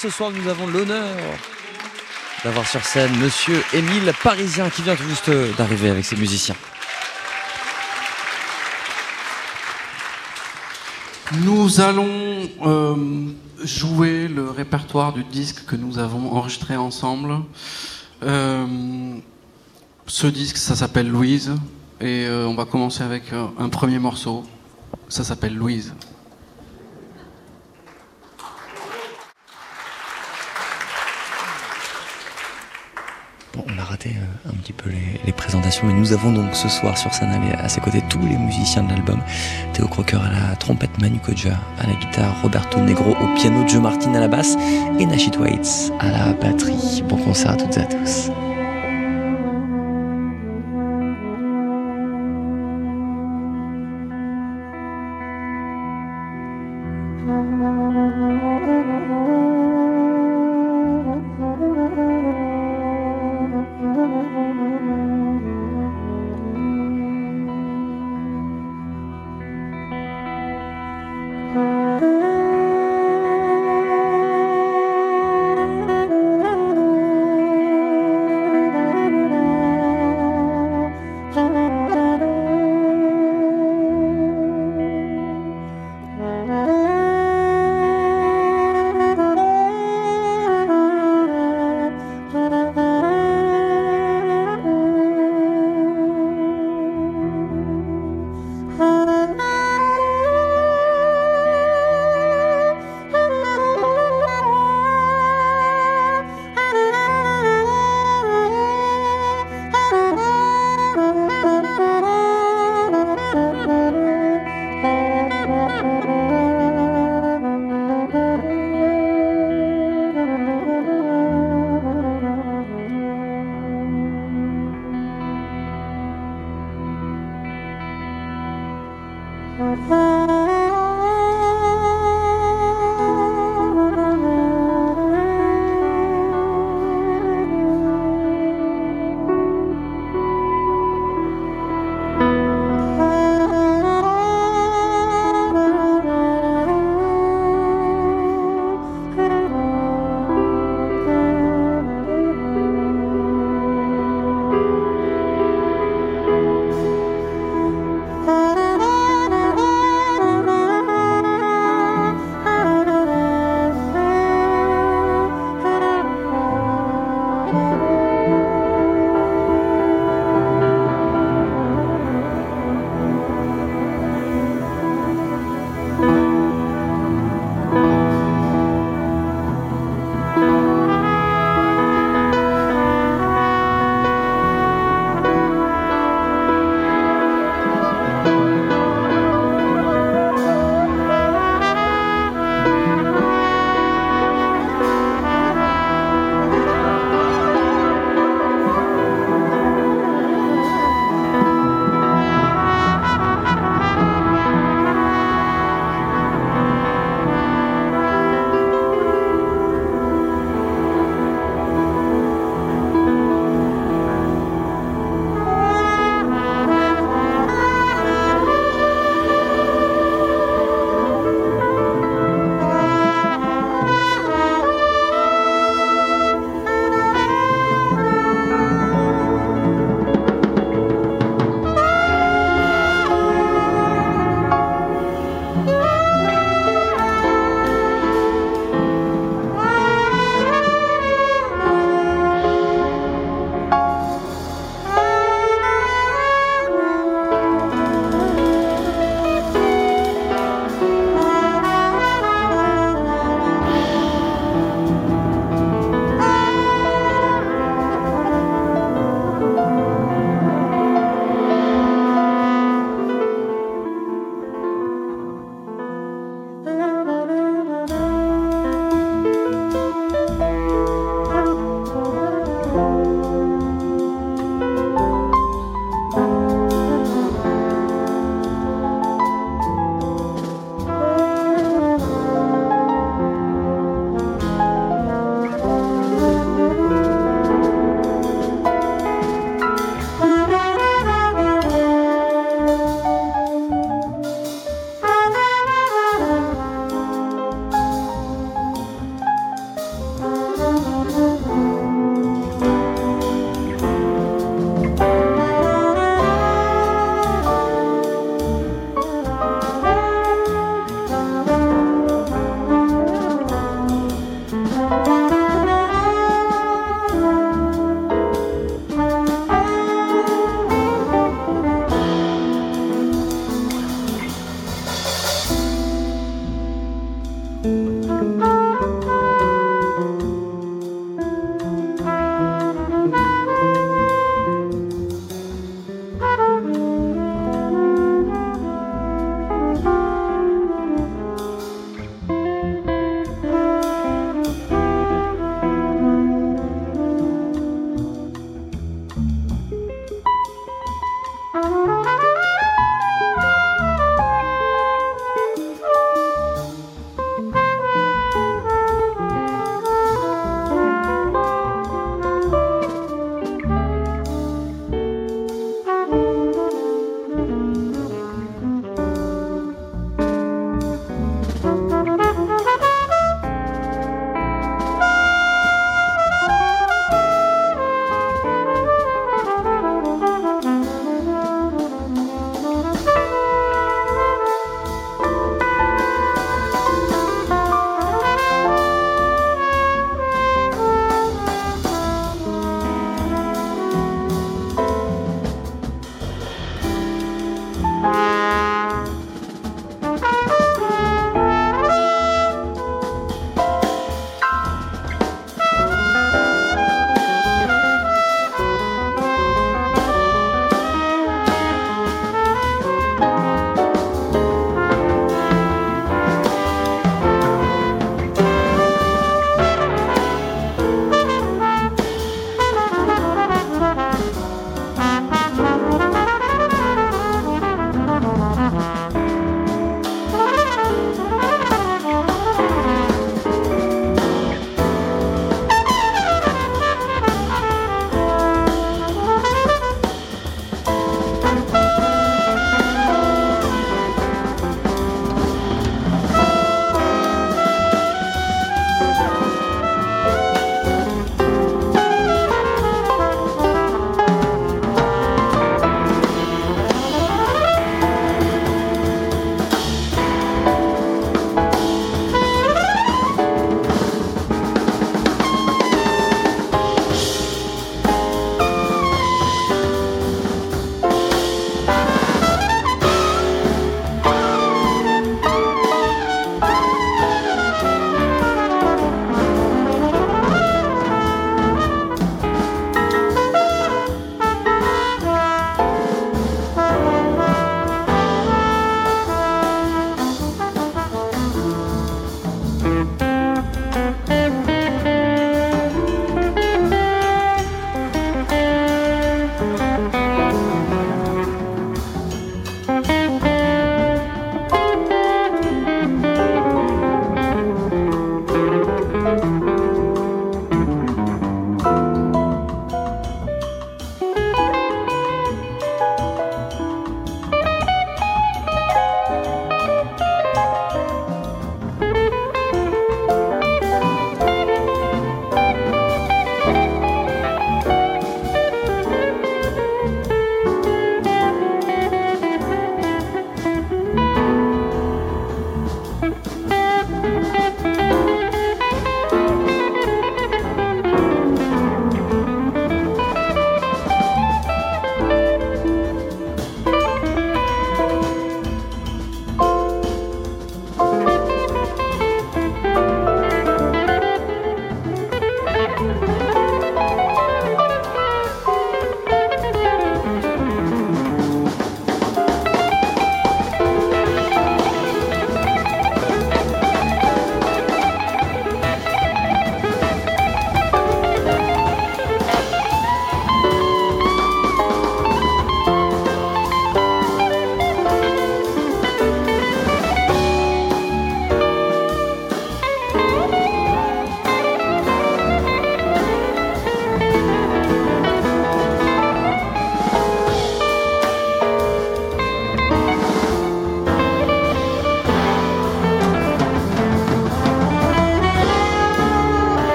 Ce soir, nous avons l'honneur d'avoir sur scène Monsieur Émile Parisien qui vient tout juste d'arriver avec ses musiciens. Nous allons euh, jouer le répertoire du disque que nous avons enregistré ensemble. Euh, ce disque, ça s'appelle Louise, et euh, on va commencer avec un premier morceau. Ça s'appelle Louise. on a raté euh, un petit peu les, présentations, mais nous avons donc ce soir sur scène à ses côtés tous les musiciens de l'album. Théo Crocker à la trompette, Manu Kodja à la guitare, Roberto Negro au piano, Joe Martin à la basse et Nashit Waits à la batterie. Bon concert à toutes et à tous.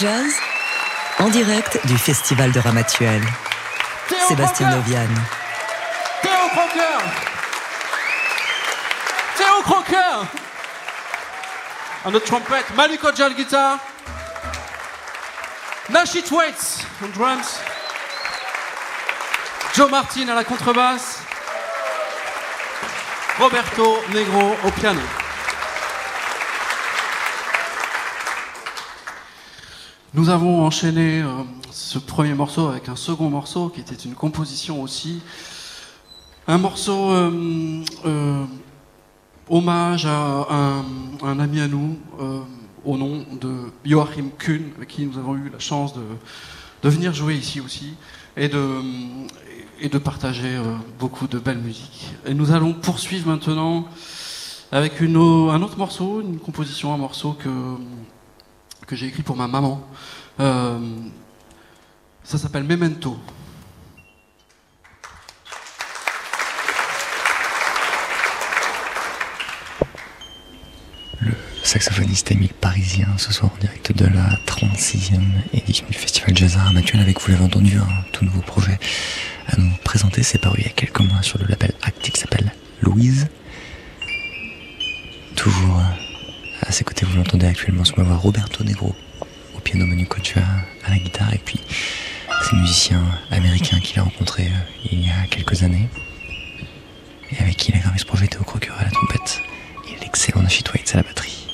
Jazz en direct du Festival de Ramatuel. Sébastien Novian. Théo Crocker Théo Crocker On the trumpet, Malik Ojal guitar, Nashit Waits on drums, Joe Martin à la contrebasse, Roberto Negro au piano. Nous avons enchaîné euh, ce premier morceau avec un second morceau qui était une composition aussi. Un morceau euh, euh, hommage à un, ami à nous au nom de Joachim Kuhn, avec qui nous avons eu la chance de, venir jouer ici aussi et de, partager beaucoup de belles musiques. Et nous allons poursuivre maintenant avec un autre morceau, une composition, un morceau que que j'ai écrit pour ma maman. Euh, ça s'appelle Memento. Le saxophoniste Émile Parisien, ce soir en direct de la 36e édition du Festival Jazz Art Actuel, avec, vous l'avez entendu, un tout nouveau projet à nous présenter. C'est paru il y a quelques mois sur le label Actic qui s'appelle Louise. Toujours à ses côtés, vous l'entendez actuellement sur ma voix, Roberto Negro au piano, Manu Cotua à la guitare, et puis ces musiciens américains qu'il a rencontrés euh, il y a quelques années et avec qui il a gravé ce projet Théo Crocker à la trompette et l'excellent Twaits à la batterie.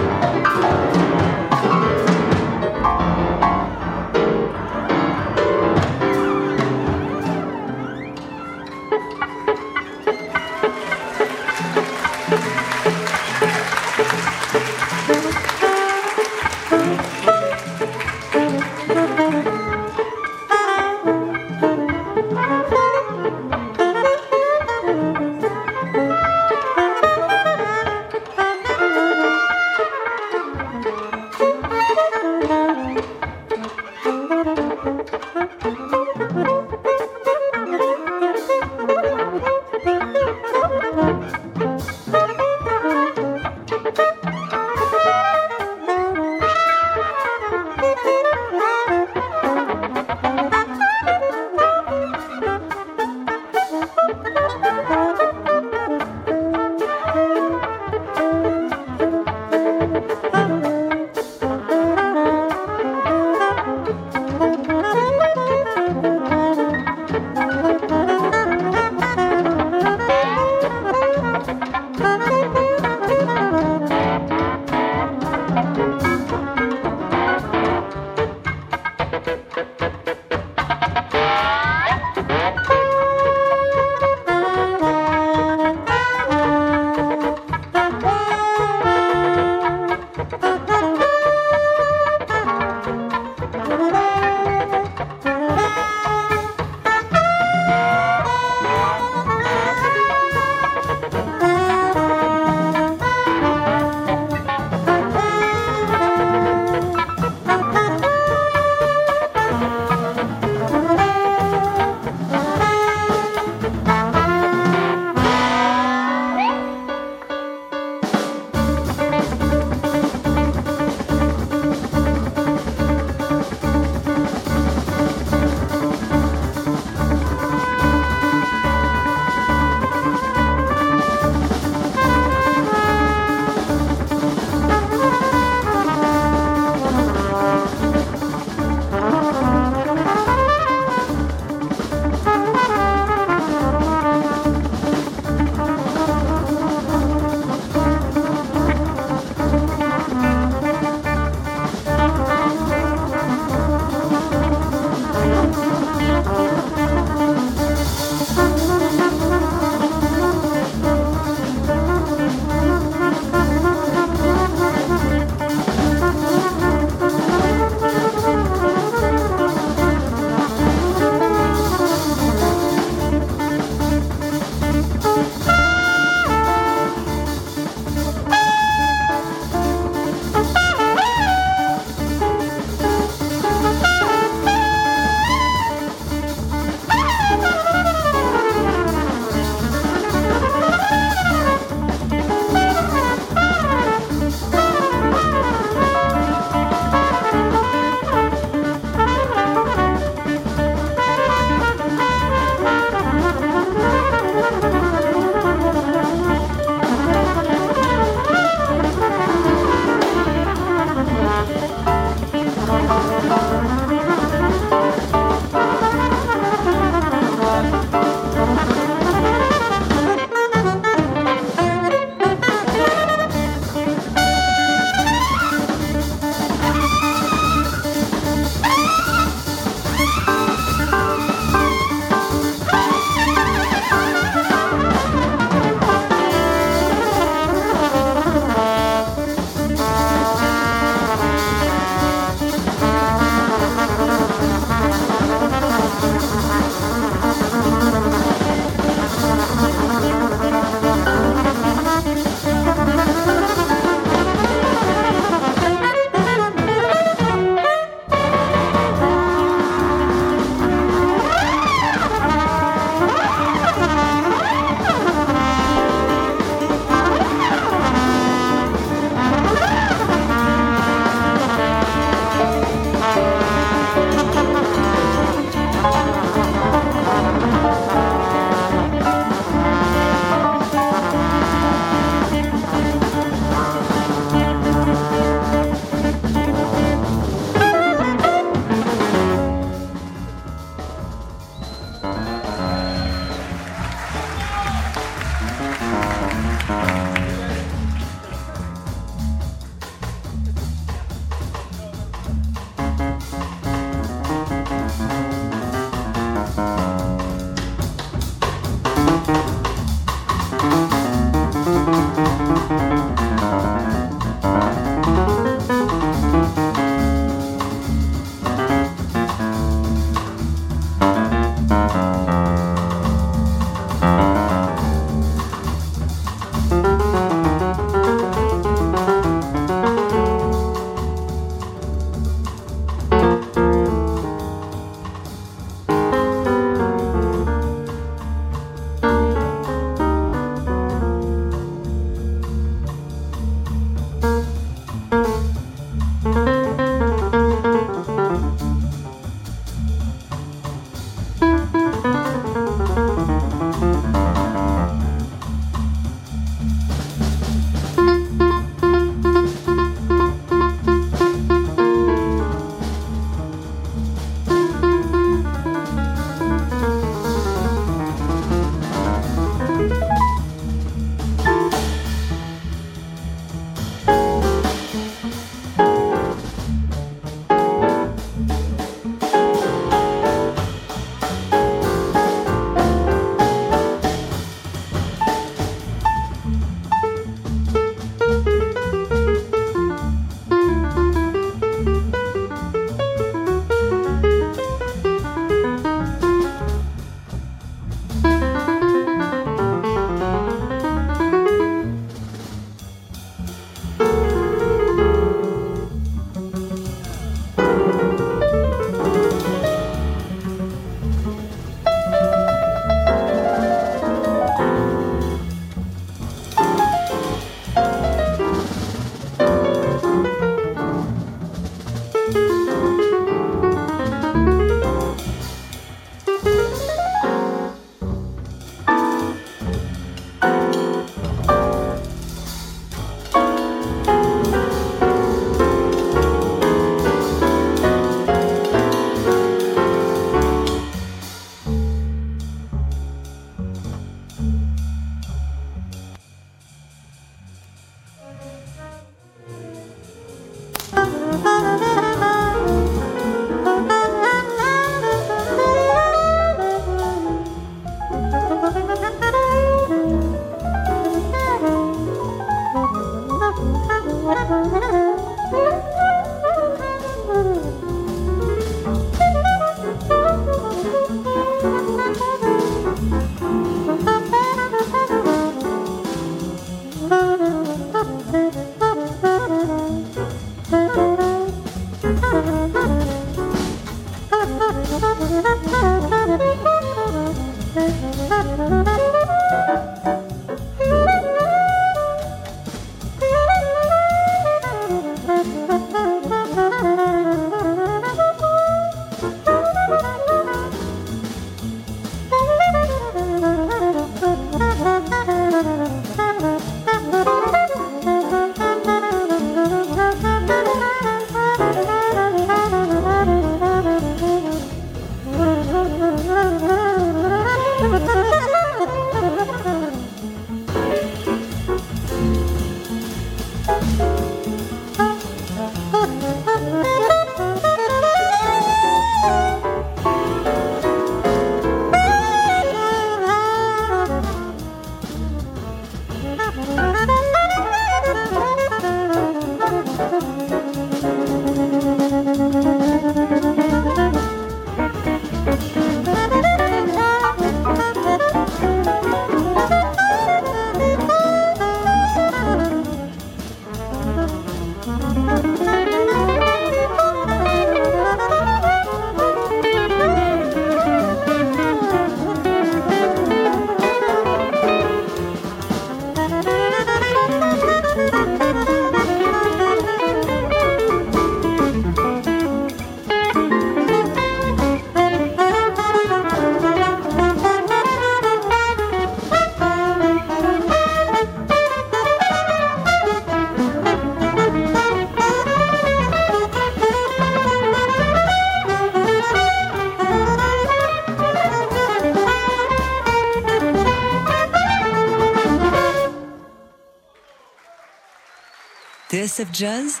TSF Jazz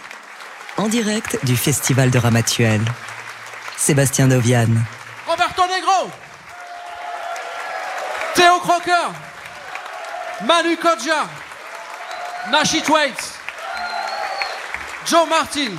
en direct du Festival de Ramatuel. Sébastien Novian. Roberto Negro. Théo Crocker. Manu Kodja. Nashi Twaits. Joe Martin.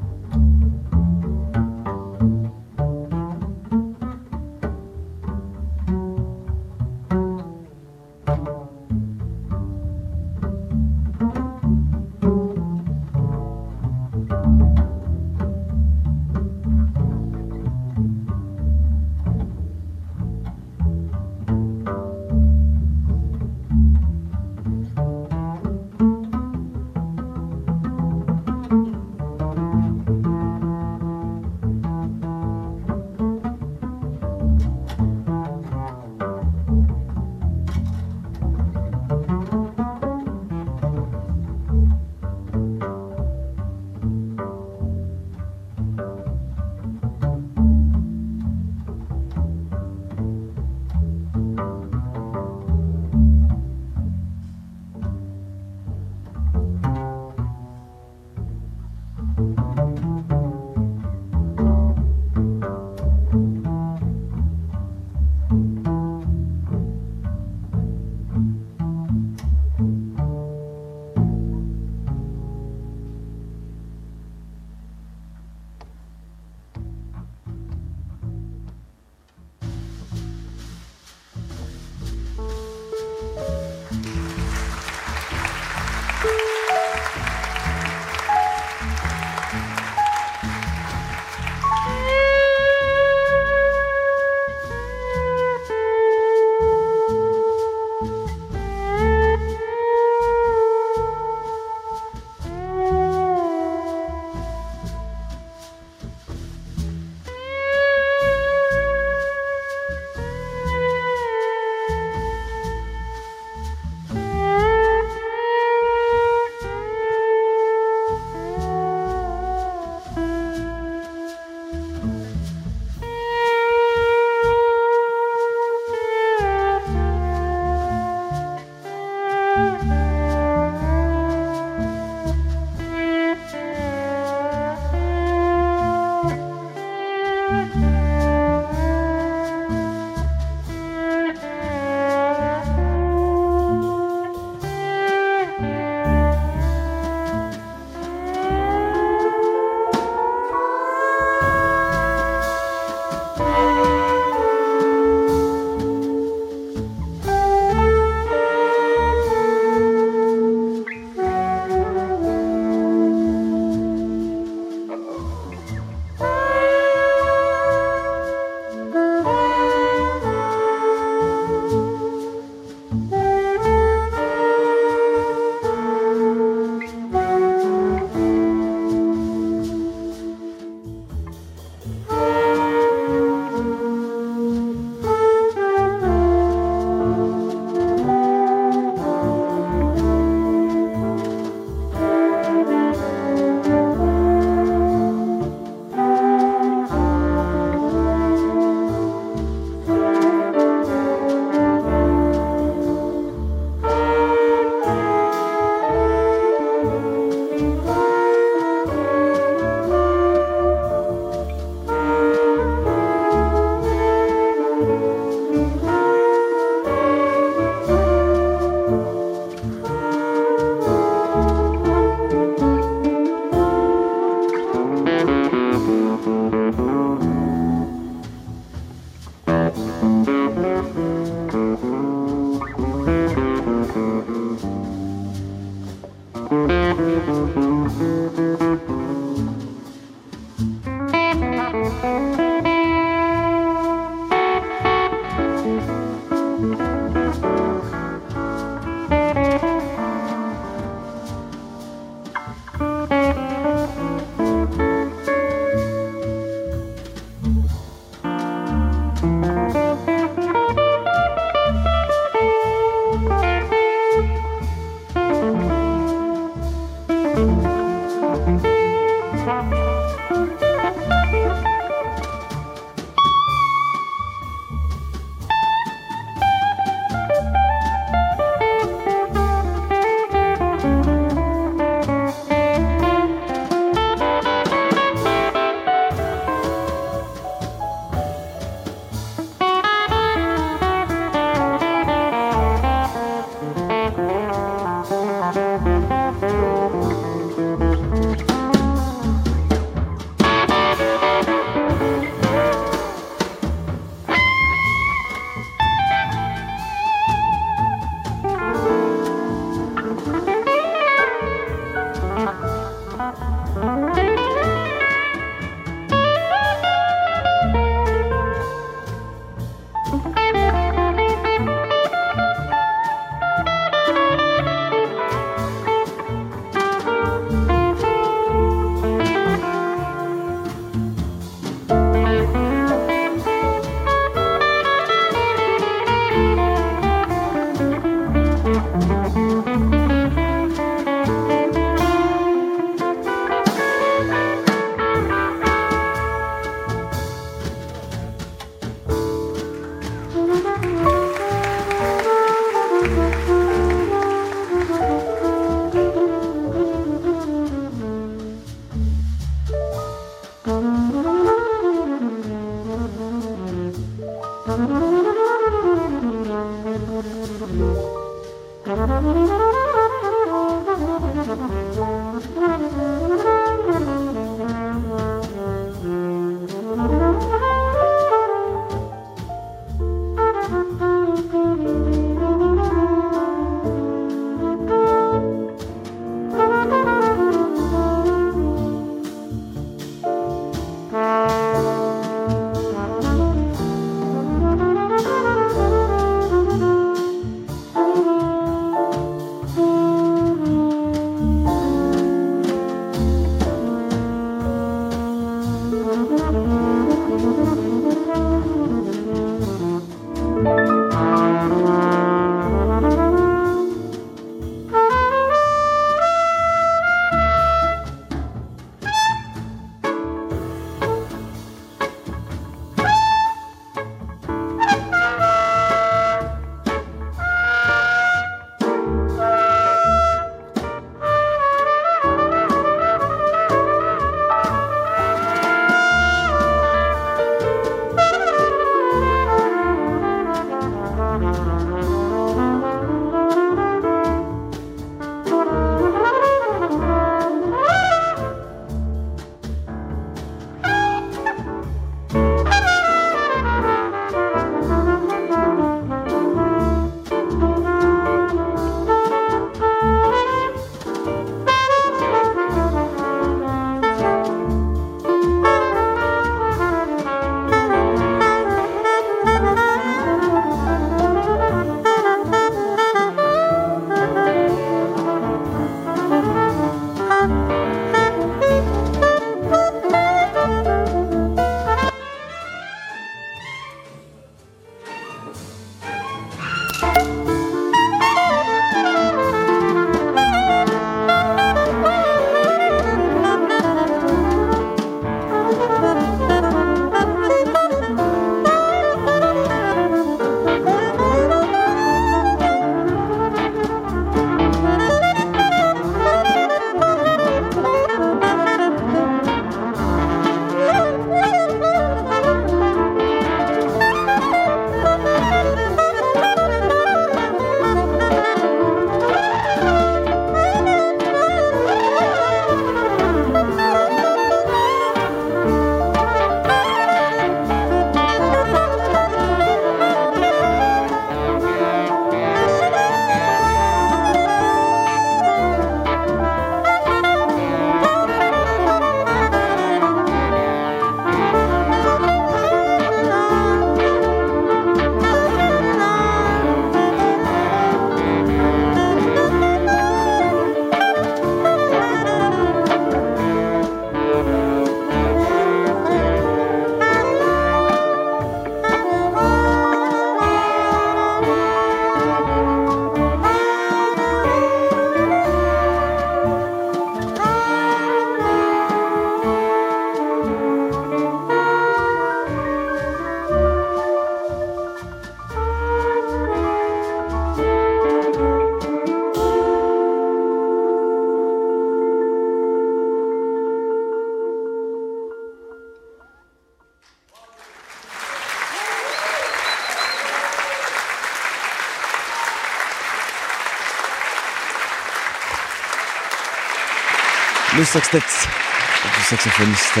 Sextet du saxophoniste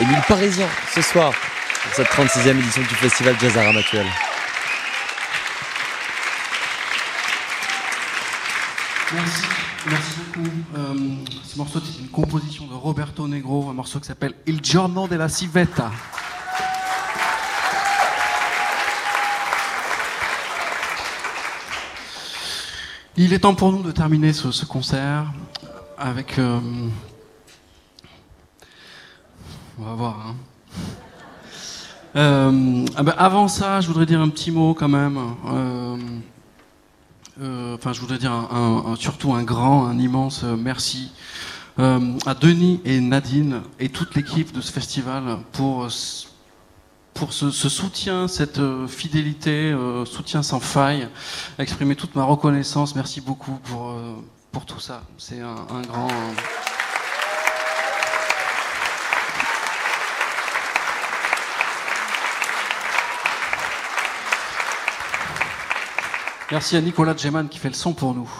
Émile Parisien ce soir pour cette 36e édition du festival Jazz à Ramatuel. Merci, merci beaucoup. Euh, ce morceau c'est une composition de Roberto Negro, un morceau qui s'appelle Il giorno della civetta. Il est temps pour nous de terminer ce, concert avec. Euh, on va voir. Hein. Euh, ah ben, avant ça, je voudrais dire un petit mot quand même. Euh, enfin, je voudrais dire surtout un grand, un immense merci à Denis et Nadine et toute l'équipe de ce festival pour pour ce, soutien, cette fidélité, soutien sans faille, exprimer toute ma reconnaissance. Merci beaucoup pour, tout ça. C'est un, grand. Merci à Nicolas Geman qui fait le son pour nous.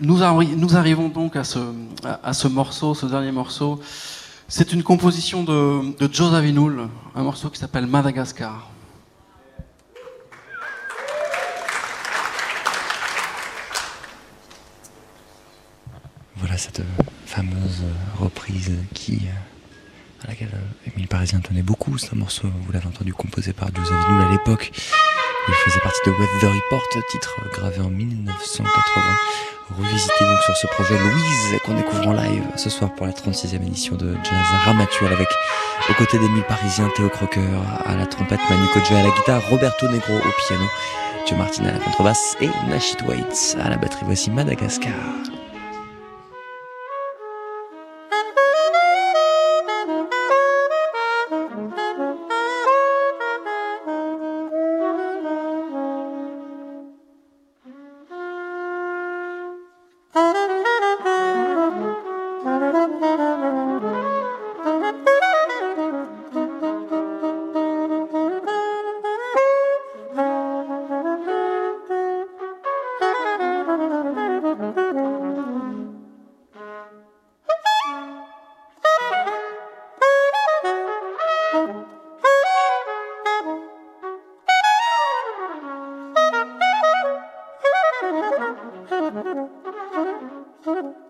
Nous, arrivons donc à ce, morceau, ce dernier morceau. C'est une composition de, de Joe un morceau qui s'appelle Madagascar. Voilà cette fameuse reprise à laquelle Émile Parisien tenait beaucoup. C'est un morceau, vous l'avez entendu, composé par Joe Zawinul à l'époque. Il faisait partie de Weather Report, titre gravé en 1980 revisiter donc sur ce projet Louise qu'on découvre en live ce soir pour la 36e édition de Jazz Ramatuel avec aux côtés mille parisiens Théo Crocker à la trompette, Manu Kodja à la guitare, Roberto Negro au piano, Joe Martin à la contrebasse et Nashit Waits à la batterie. Voici Madagascar. Thank you.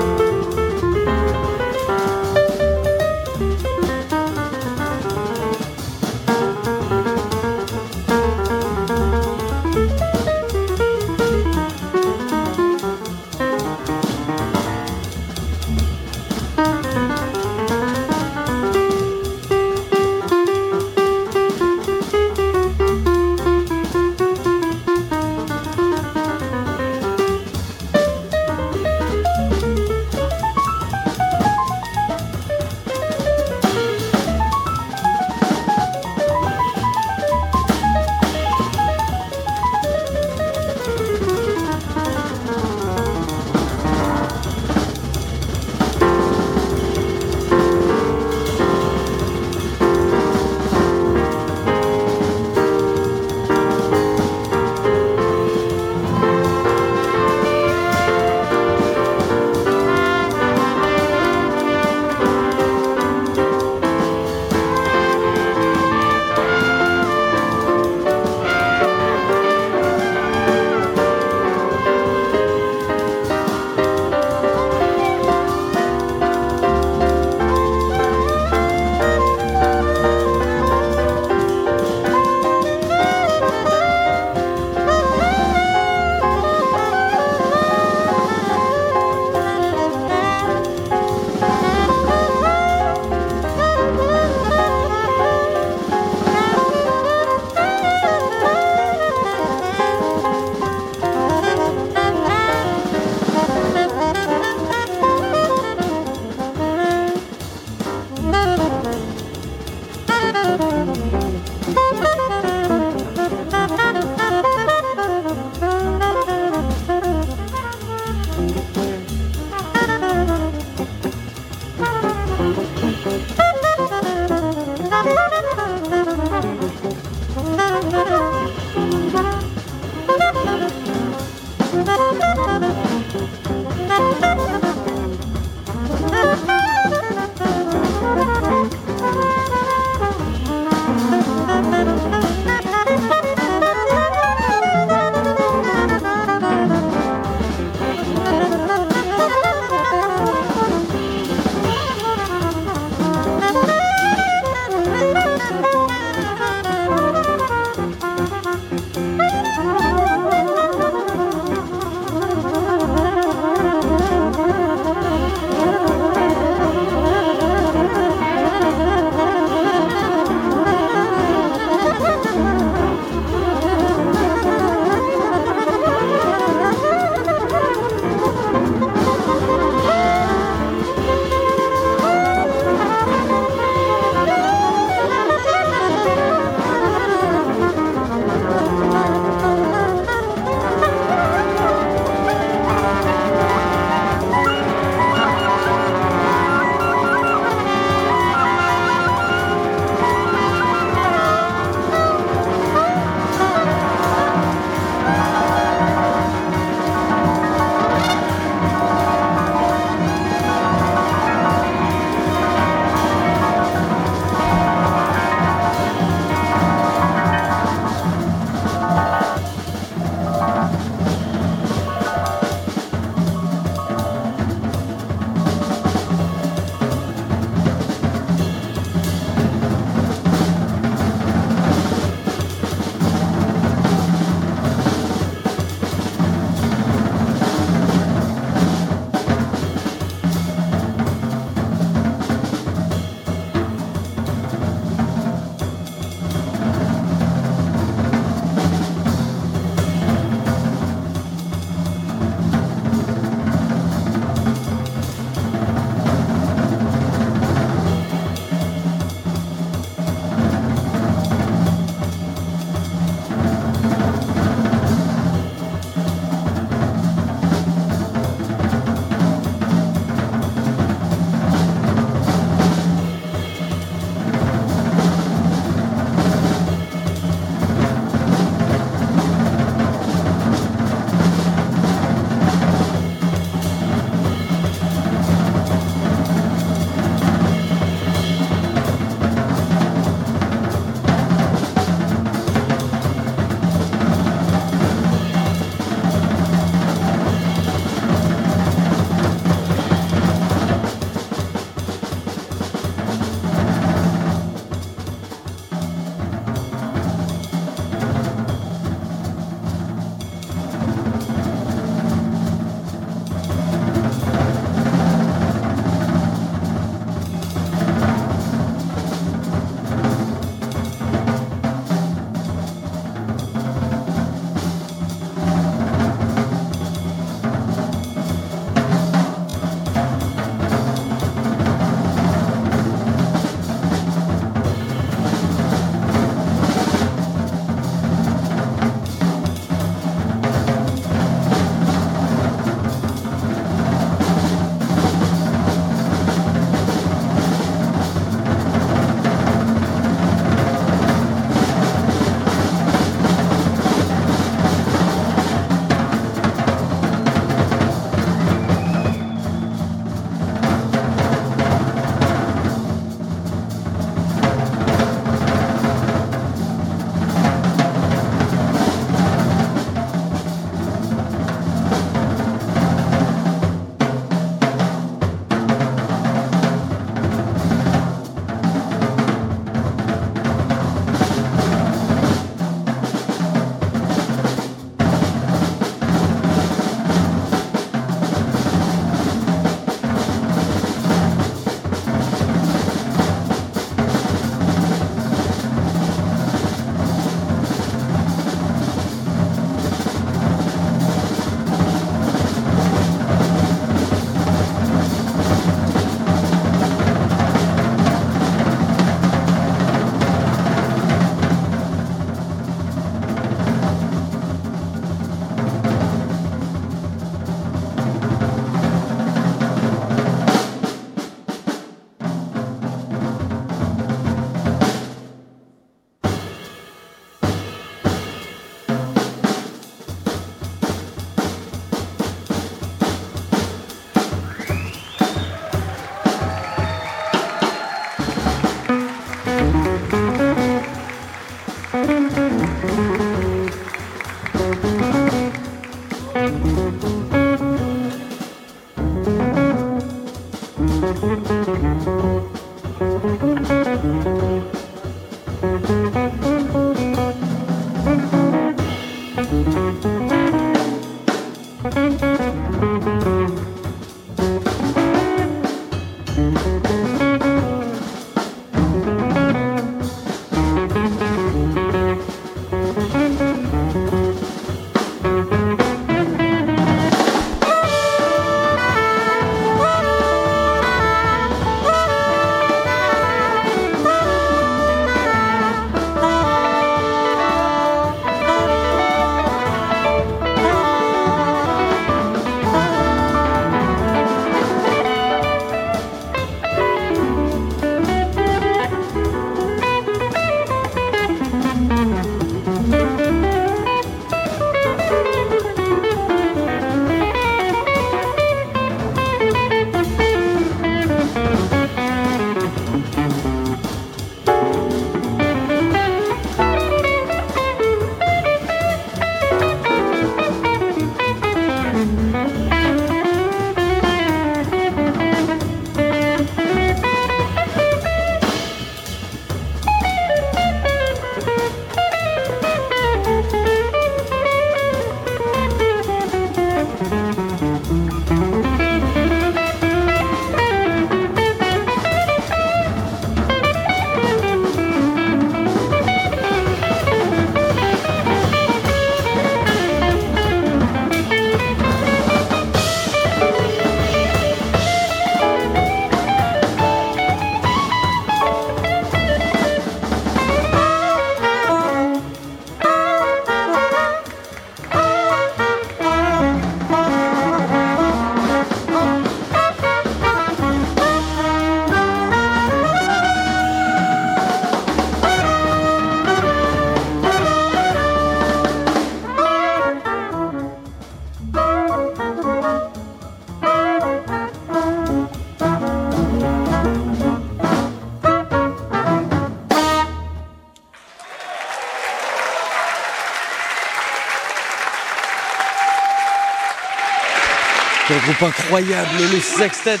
Groupe incroyable, le Sextet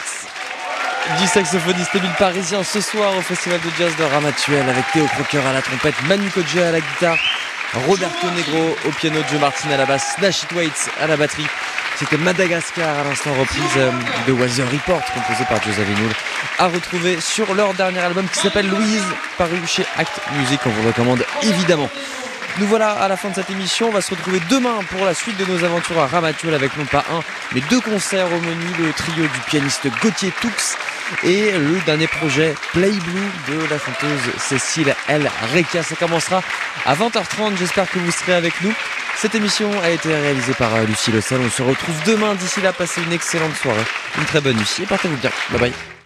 du saxophoniste Émile Parisien ce soir au Festival de Jazz de Ramatuel avec Théo Crocker à la trompette, Manu Kodja à la guitare, Roberto Negro au piano, Joe Martin à la basse, Nash Waits à la batterie. C'était Madagascar à l'instant reprise euh, de Was Report composé par Joseph Vinoul à retrouver sur leur dernier album qui s'appelle Louise paru chez Act Music. On vous recommande évidemment. Nous voilà à la fin de cette émission. On va se retrouver demain pour la suite de nos aventures à Ramatuel avec non pas un, mais deux concerts au menu. Le trio du pianiste Gauthier Toux et le dernier projet Play Blue de la chanteuse Cécile L. Rekia. Ça commencera à 20h30. J'espère que vous serez avec nous. Cette émission a été réalisée par euh, Lucie Le. On se retrouve demain. D'ici là, passez une excellente soirée, une très bonne nuit et portez-vous bien. Bye bye.